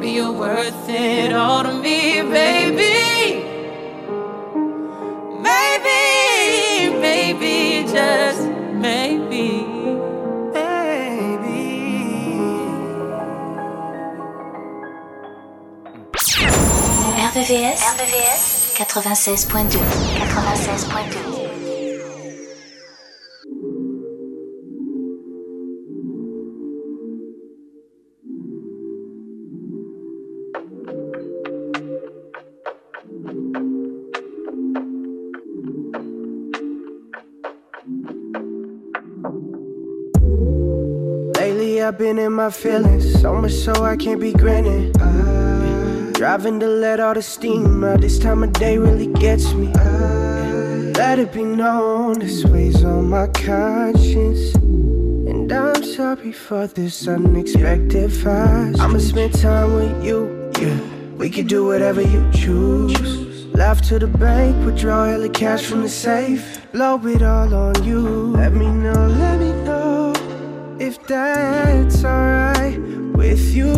Maybe you're worth it all to me, baby. Maybe, maybe, just maybe. Baby. RVVS 96.2. 96.2. been in my feelings, so much so I can't be grinning. Driving to let all the steam out. This time of day really gets me. Let it be known this weighs on my conscience. And I'm sorry for this unexpected fast. I'ma spend time with you, yeah. We can do whatever you choose. Laugh to the bank, withdraw all the cash from the safe. Blow it all on you. Let me know, let me know if that's alright with you.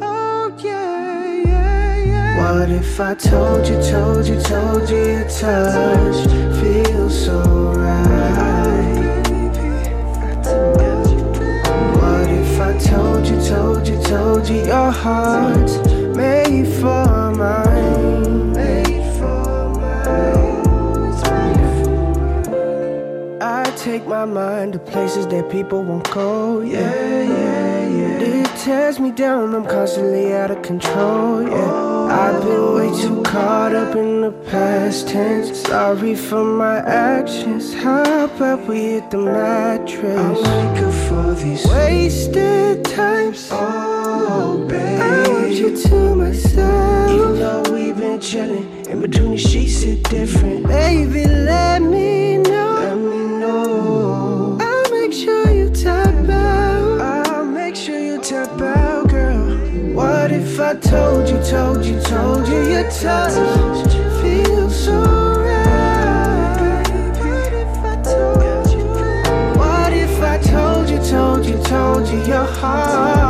Oh, yeah, yeah, yeah. What if I told you, told you, told you your touch feels so right? What if I told you, told you, told you Your heart's made for mine. Take my mind to places that people won't go. Yeah, yeah, yeah. It tears me down. I'm constantly out of control. Yeah. I've been way too caught up in the past tense. Sorry for my actions. How about we hit the mattress? I wake up for these wasted times. Oh, babe. I want you to myself. Even though we've been chilling, in between the sheets, it's different. Baby, let me Told you, told you, told you your touch feels so right? What if I told you? Told you, told you, your heart's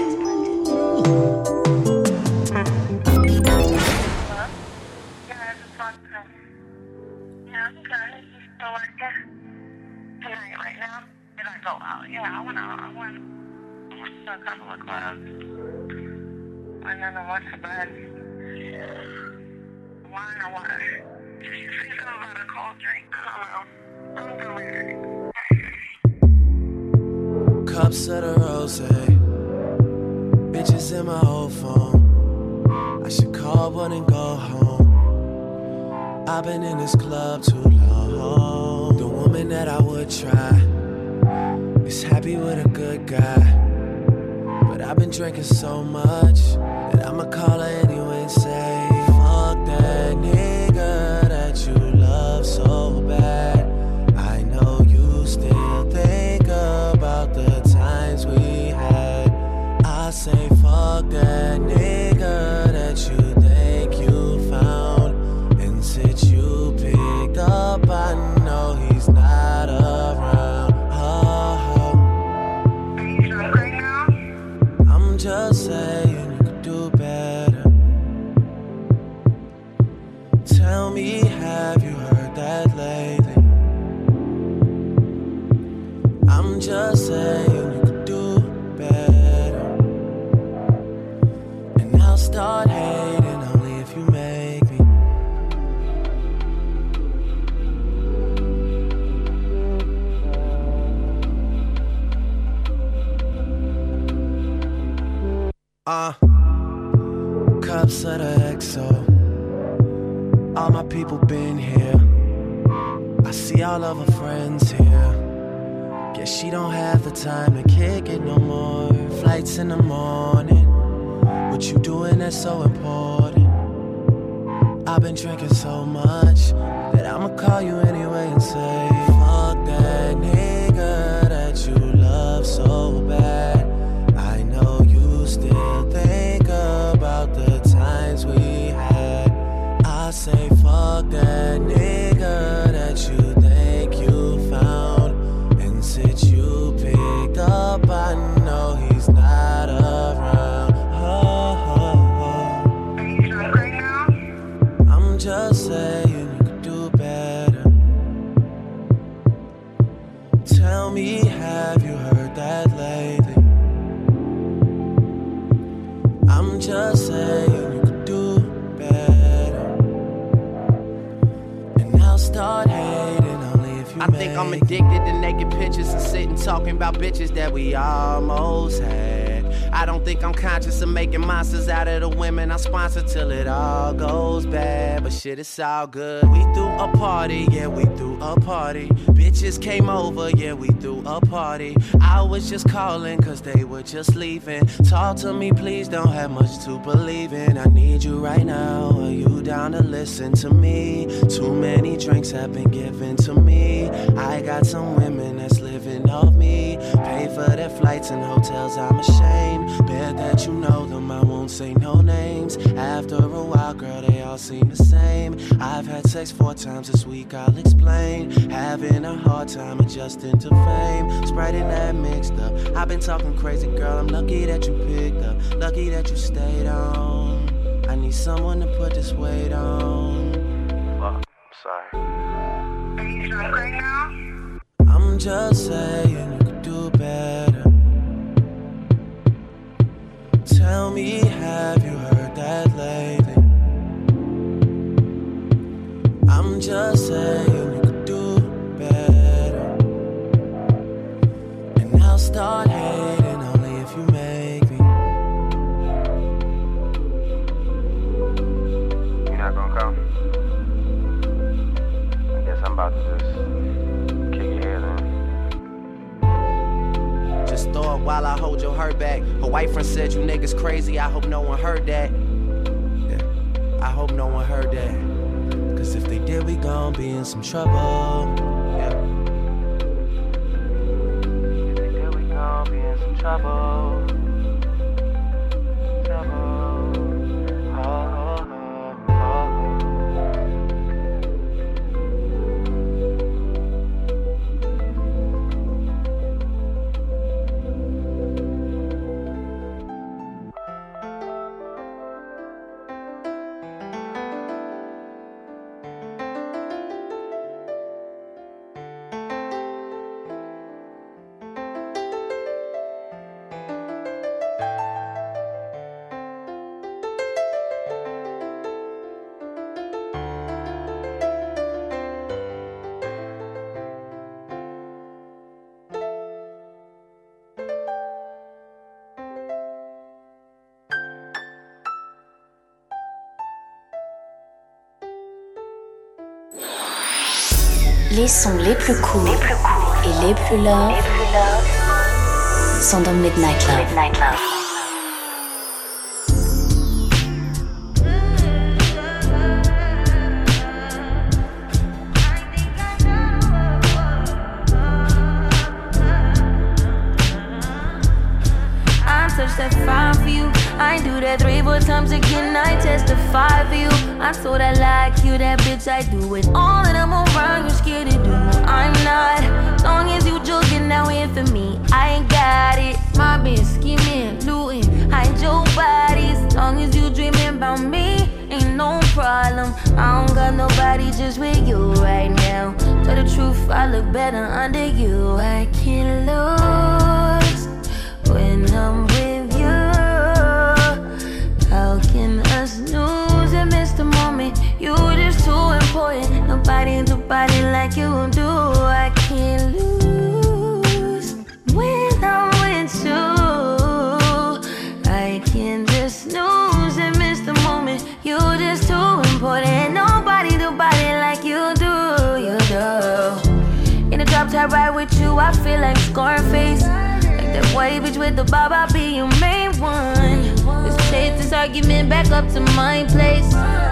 shit, it's all good. We threw a party, yeah, we threw a party. Bitches came over, yeah, we threw a party. I was just calling cause they were just leaving. Talk to me, please, don't have much to believe in. I need you right now. Are you down to listen to me? Too many drinks have been given to me. I got some women that's living off me. Pay for their flights and hotels, I'm ashamed. Bet that you know them, won't say no names. After a while, girl, they all seem the same. I've had sex four times this week, I'll explain. Having a hard time adjusting to fame. Sprite and that mixed up. I've been talking crazy, girl. I'm lucky that you picked up. Lucky that you stayed on. I need someone to put this weight on. Fuck, I'm sorry. Are you drunk right now? I'm just saying Tell me, have you heard that lately? I'm just saying you could do better. And I'll start Just while I hold your hurt back. Her white friend said you niggas crazy. I hope no one heard that. Yeah, I hope no one heard that. Cause if they did, we gon' be in some trouble. Yeah. If they did, we gon' be in some trouble. Trouble. Les sons les plus courts et les plus love sont dans Midnight Love. I touch that fire for you. I do that three, four times again. I testify for you. I so that like you, that bitch. I do it all that I'm around. you're scared to do. I'm not. Long as you joking now in for me, I ain't got it. My bitch scheming, looting, hide your bodies. Long as you dreaming about me, ain't no problem. I don't got nobody just with you right now. Tell the truth, I look better under you. I can't lose when I'm Nobody do body like you do. I can't lose when I'm with you. I can just snooze and miss the moment. You're just too important. Nobody do body like you do. You do. In the drop top ride with you, I feel like Scarface. Like that white bitch with the bob, I'll be your main one. Let's take this argument back up to my place.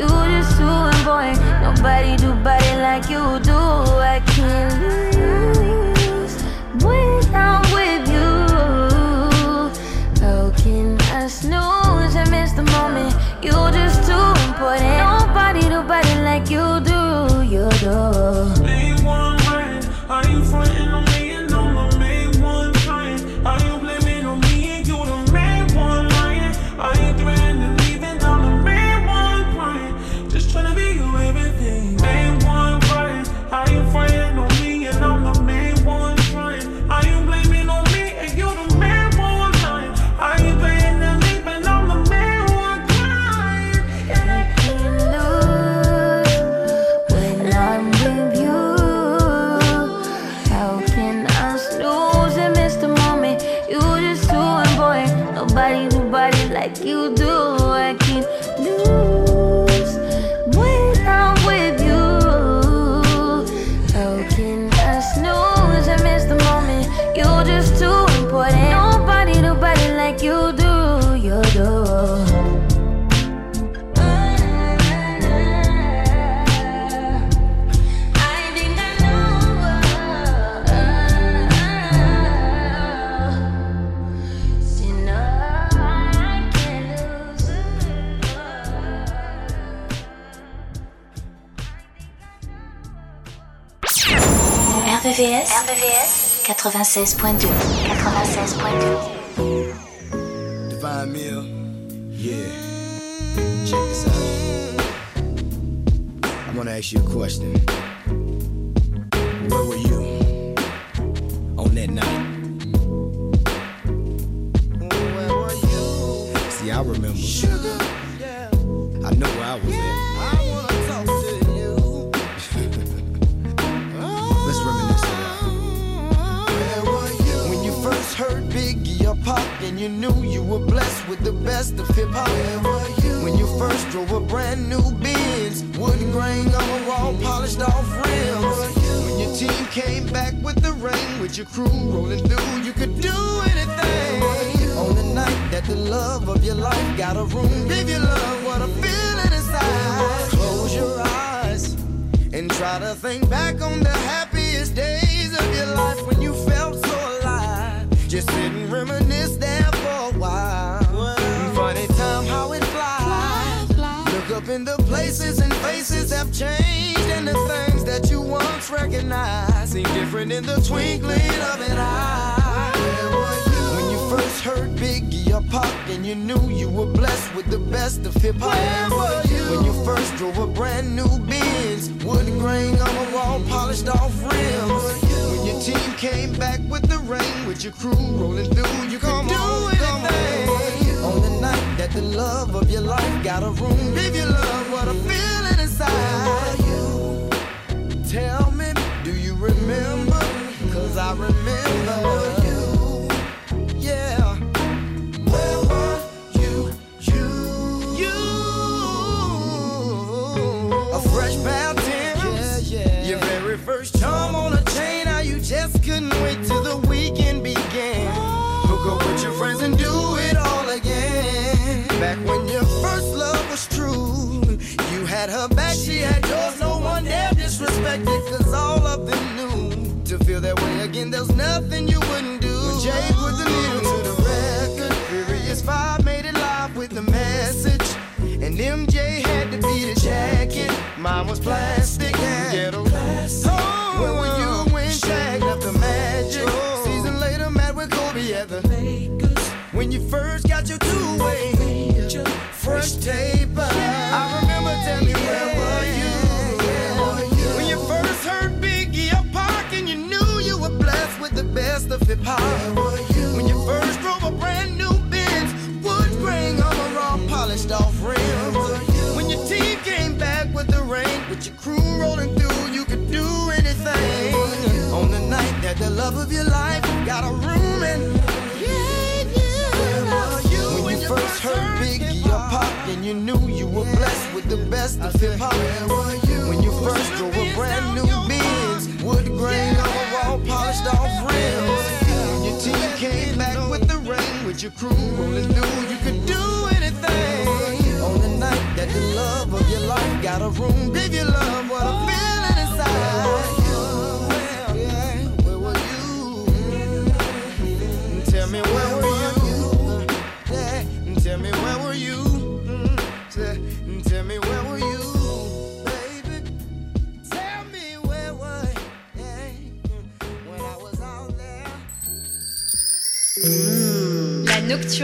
You just too important. Nobody do body like you do. I can't lose when I'm with you. How can I snooze and miss the moment? You just too important. Nobody do body like you do. You do. RVVS 96.2 96.2 Divine meal. Yeah. Check this out. I want to ask you a question. Where were you on that night? Where were you? See, I remember. Sugar. And you knew you were blessed with the best of hip hop? When you first drove a brand new Benz, wooden grain on a wall, polished off rims? When your team came back with the rain, with your crew rolling through, you could do anything. On the night that the love of your life got a room, give your love what a feeling inside. Close your eyes and try to think back on the happiest days of your life when you. Just sit and reminisce there for a while. Funny time how it flies. Look up in the places and faces have changed, and the things that you once recognized seem different in the twinkling of an eye. Where were you when you first heard Biggie or Pac, and you knew you were blessed with the best of hip hop? Where were you when you first drove a brand new Benz, wood grain on a wall, polished off rims? team came back with the rain. With your crew rolling through, you come do on, come. On. on the night that the love of your life got a room, give your love what I feel. best of hip hop. When you first drew a brand new beans, wood grain overall, polished off rims. When your team came back with the rain, with your crew rolling through, you could do anything. On the night that the love of your life got a room, give your love what I feel.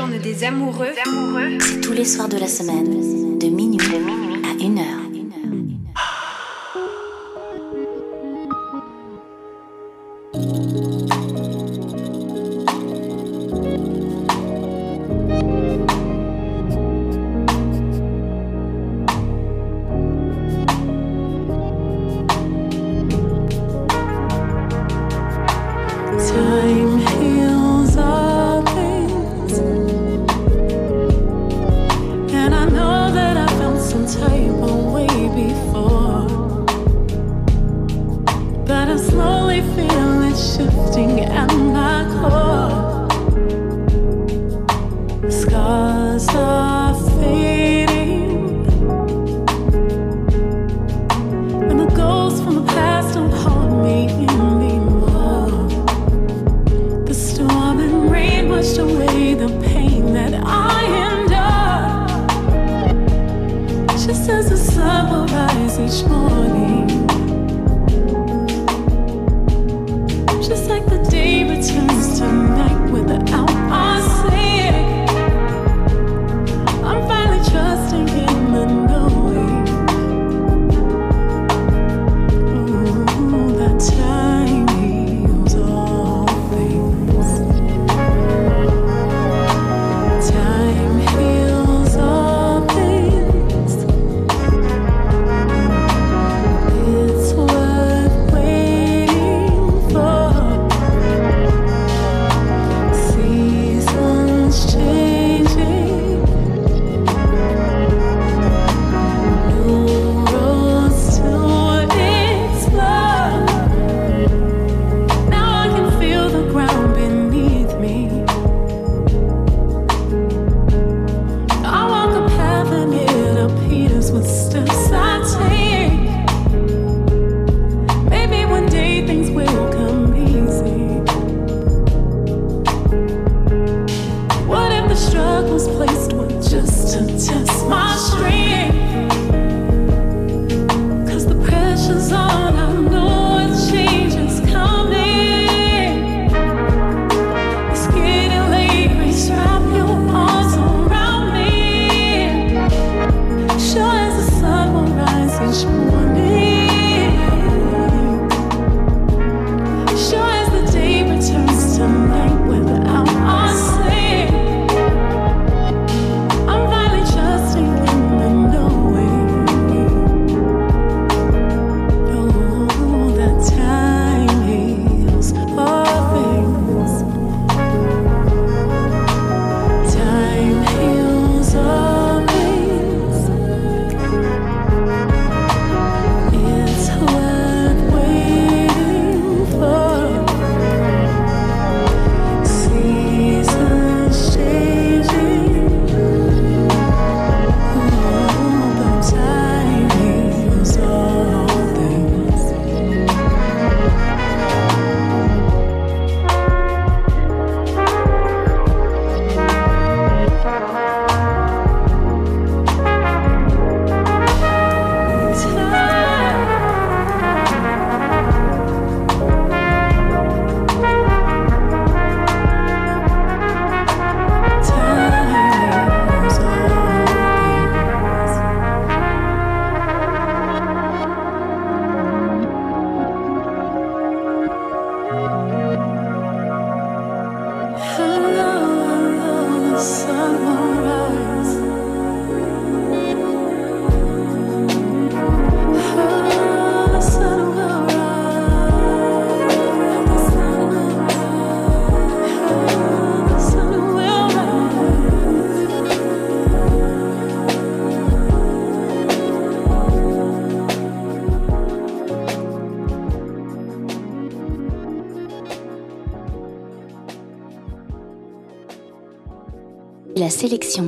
des amoureux, tous les soirs de la semaine, de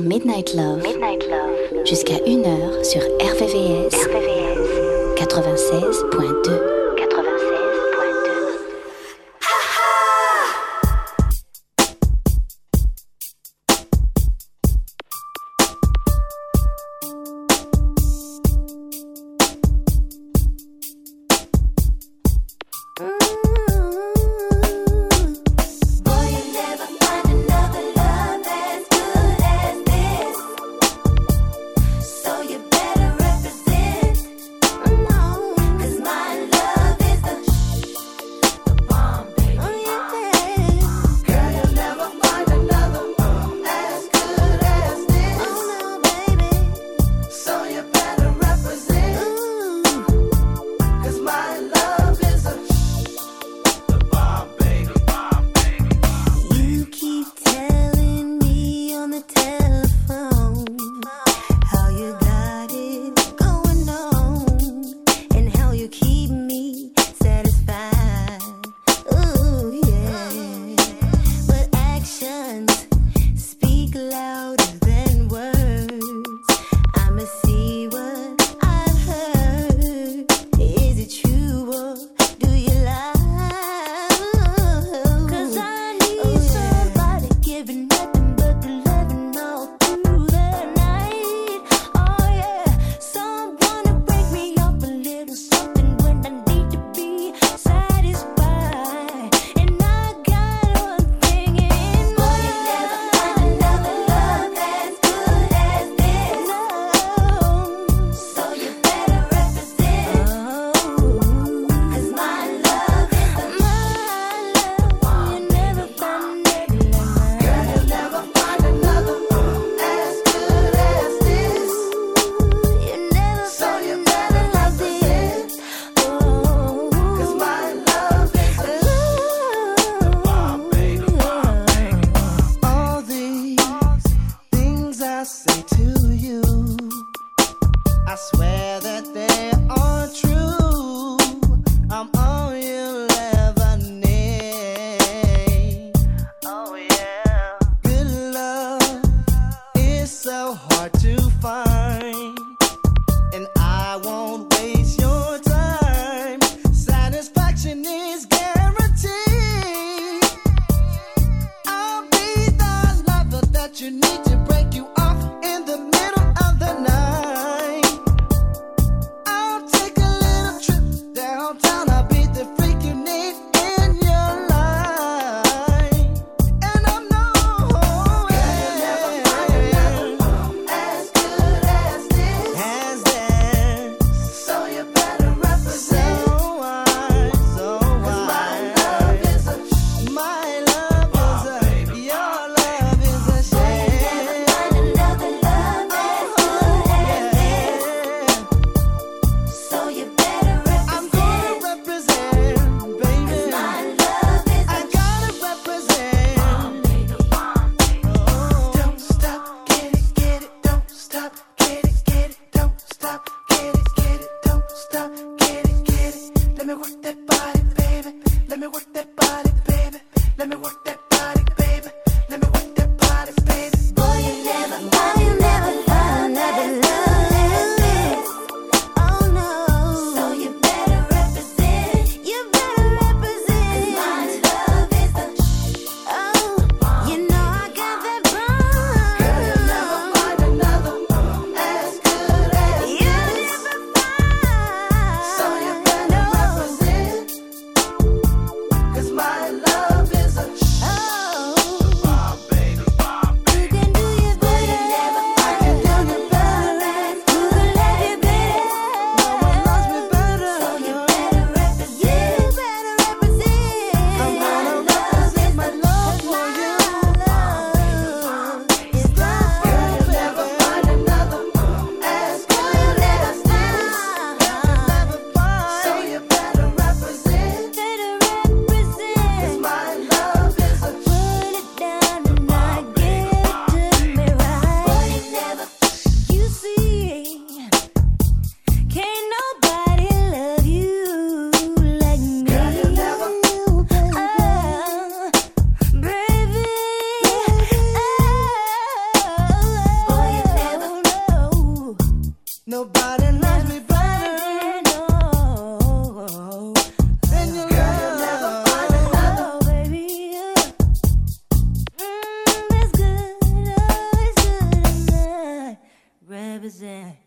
sélection Midnight Love, jusqu'à 1h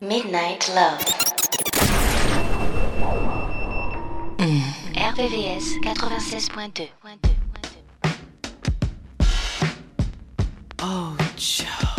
Midnight Love. RVVS 96.2. Oh, Joe.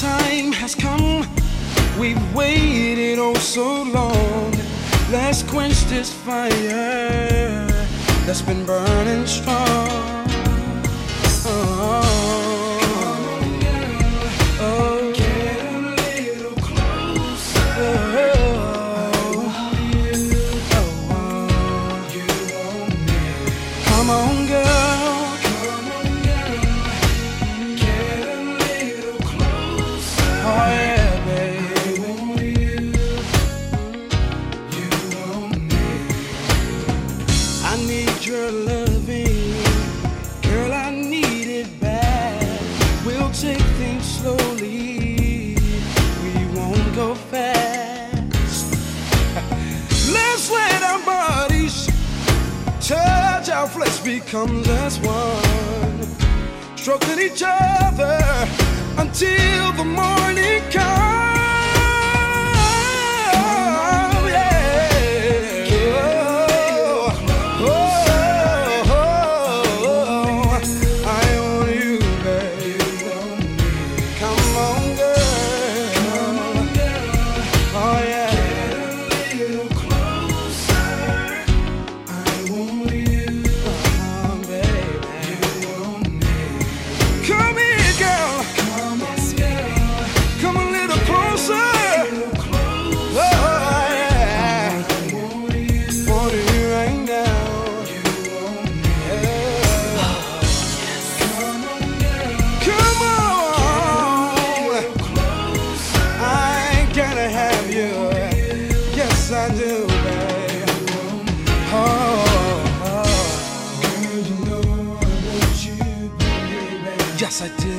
time has come. We've waited oh so long. Let's quench this fire that's been burning strong. Oh. comes as one, stroking each other until the morning comes. I did.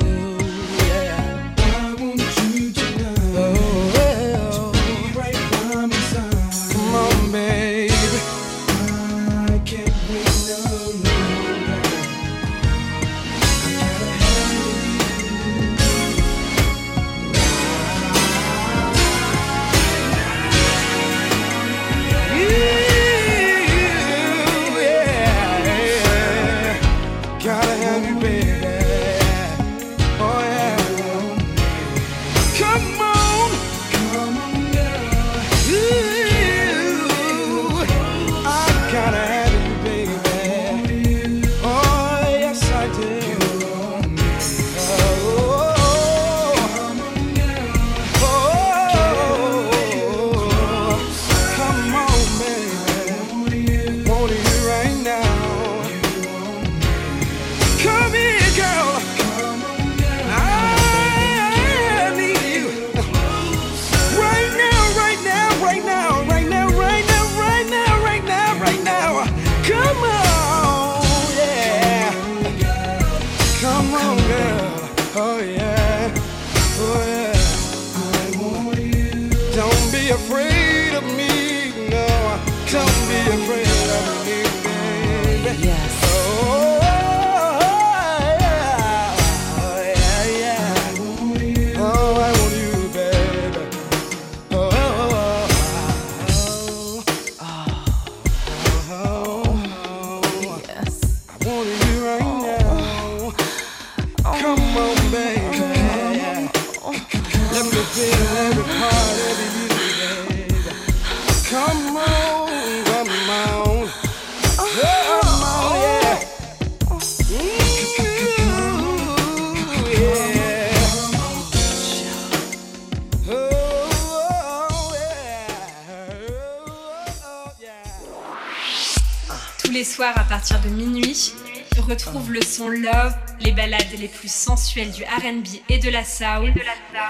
Soirs à partir de minuit, retrouve le son Love, les ballades les plus sensuelles du RB et de la soul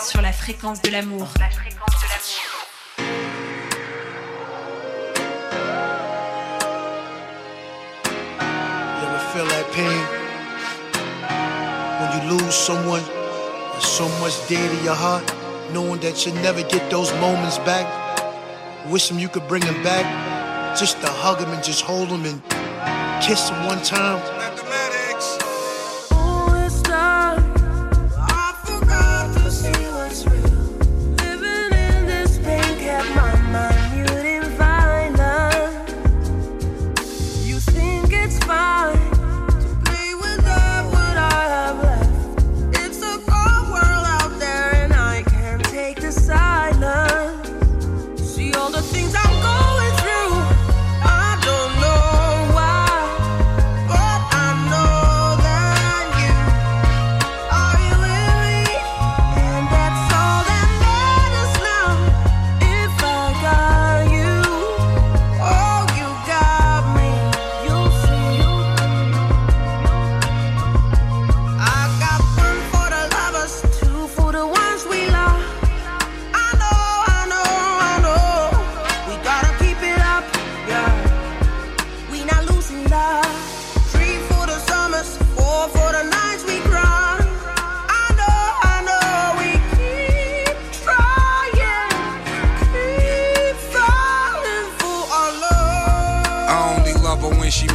sur la fréquence de l'amour. Feel that pain? When you lose someone, there's so much dear to your heart, knowing that you'll never get those moments back. Wish them you could bring them back, just to hug them and just hold them and kiss them one time.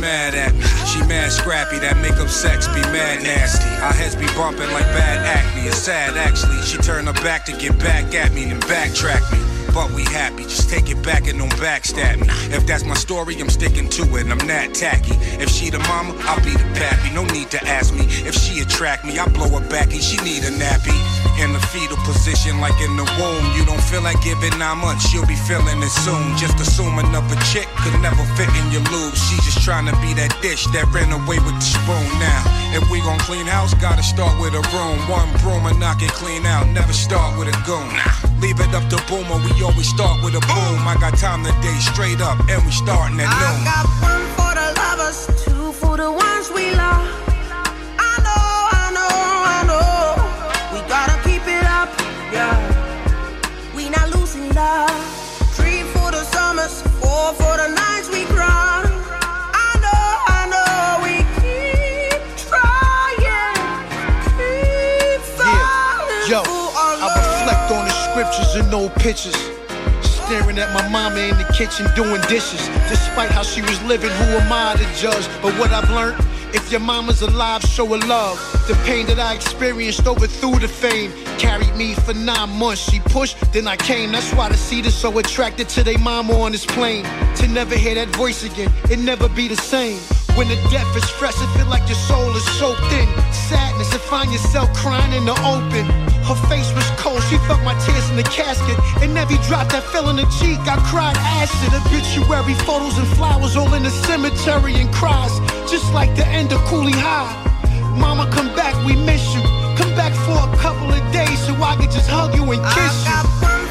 Mad at me. She mad scrappy, that make up sex be mad nasty. Our heads be bumping like bad acne. It's sad actually. She turn her back to get back at me, then backtrack me. But we happy, just take it back and don't backstab me. If that's my story, I'm sticking to it, and I'm not tacky. If she the mama, I'll be the pappy. No need to ask me. If she attract me, I blow her back and she need a nappy. In the fetal position, like in the womb. You don't feel like giving nine months, you'll be feeling it soon. Just assuming another chick could never fit in your lube. She just trying to be that dish that ran away with the spoon. Now, if we gon' clean house, gotta start with a room. One broom and knock it clean out. Never start with a goon. Leave it up to boomer, we always start with a boom. I got time today, straight up, and we starting at I noon. got one for the lovers, two for the ones we lost. And old pictures. Staring at my mama in the kitchen doing dishes. Despite how she was living, who am I to judge? But what I've learned, if your mama's alive, show her love. The pain that I experienced over overthrew the fame. Carried me for nine months. She pushed, then I came. That's why the seed is so attracted to their mama on this plane. To never hear that voice again, it never be the same. When the death is fresh, it feel like your soul is soaked in sadness and find yourself crying in the open. Her face was cold, she felt my tears in the casket. And every drop that fell in the cheek, I cried acid. Obituary photos and flowers all in the cemetery and cries, just like the end of Cooley High. Mama, come back, we miss you. Come back for a couple of days so I can just hug you and kiss you.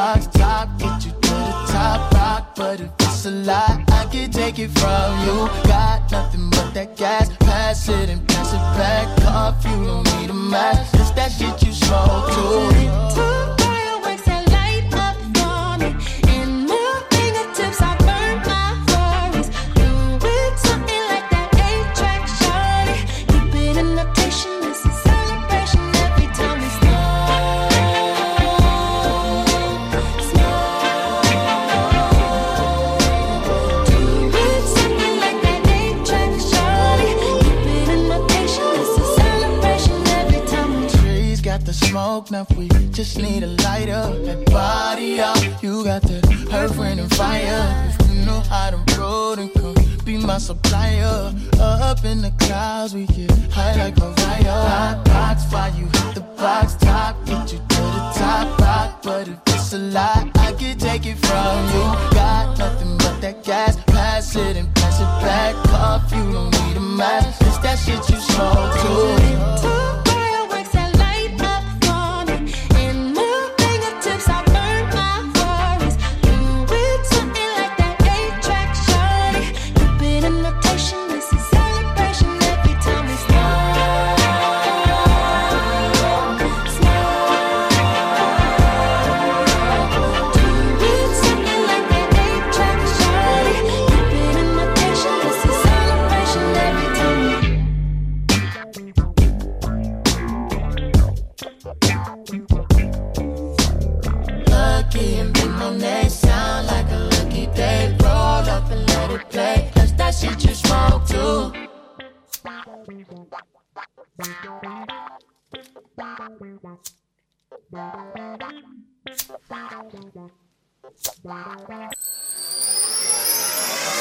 box top, get you to the top rock. But if it's a lie, I can take it from you. Got nothing but that gas, pass it and pass it back. Cough, you don't need a mask. It's that shit you smoke too. enough, we just need a lighter. That body out, you got the hurt, friend, and fire. If you know how to roll, and come be my supplier. Up in the clouds, we get high like a fire. Hot box, fly you hit the box top, get you to the top rock. But if it's a lie, I can take it from you. Got nothing but that gas, pass it and pass it back. Off, you don't need a mask, it's that shit you smoke too.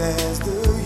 As the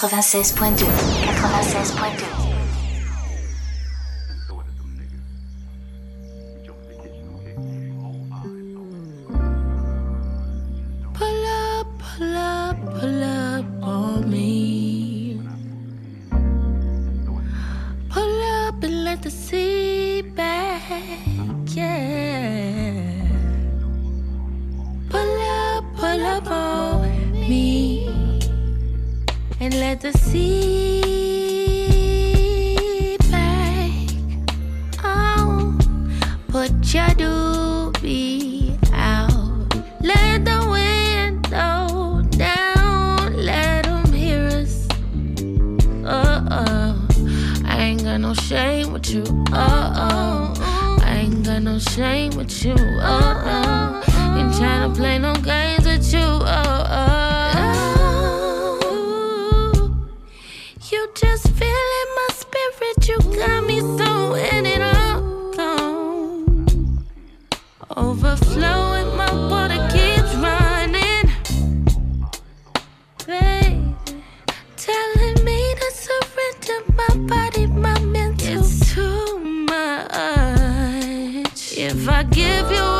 96.2. 96.2. Overflowing, my water keeps running. Baby, telling me to surrender my body, my mental. It's too much. If I give you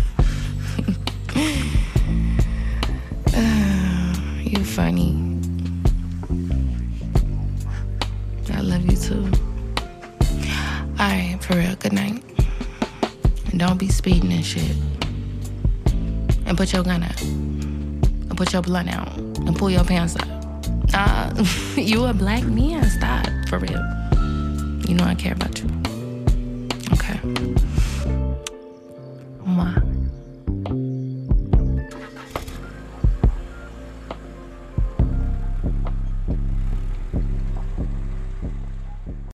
your blunt out and pull your pants up. Uh, you a black man. Stop, for real. You know I care about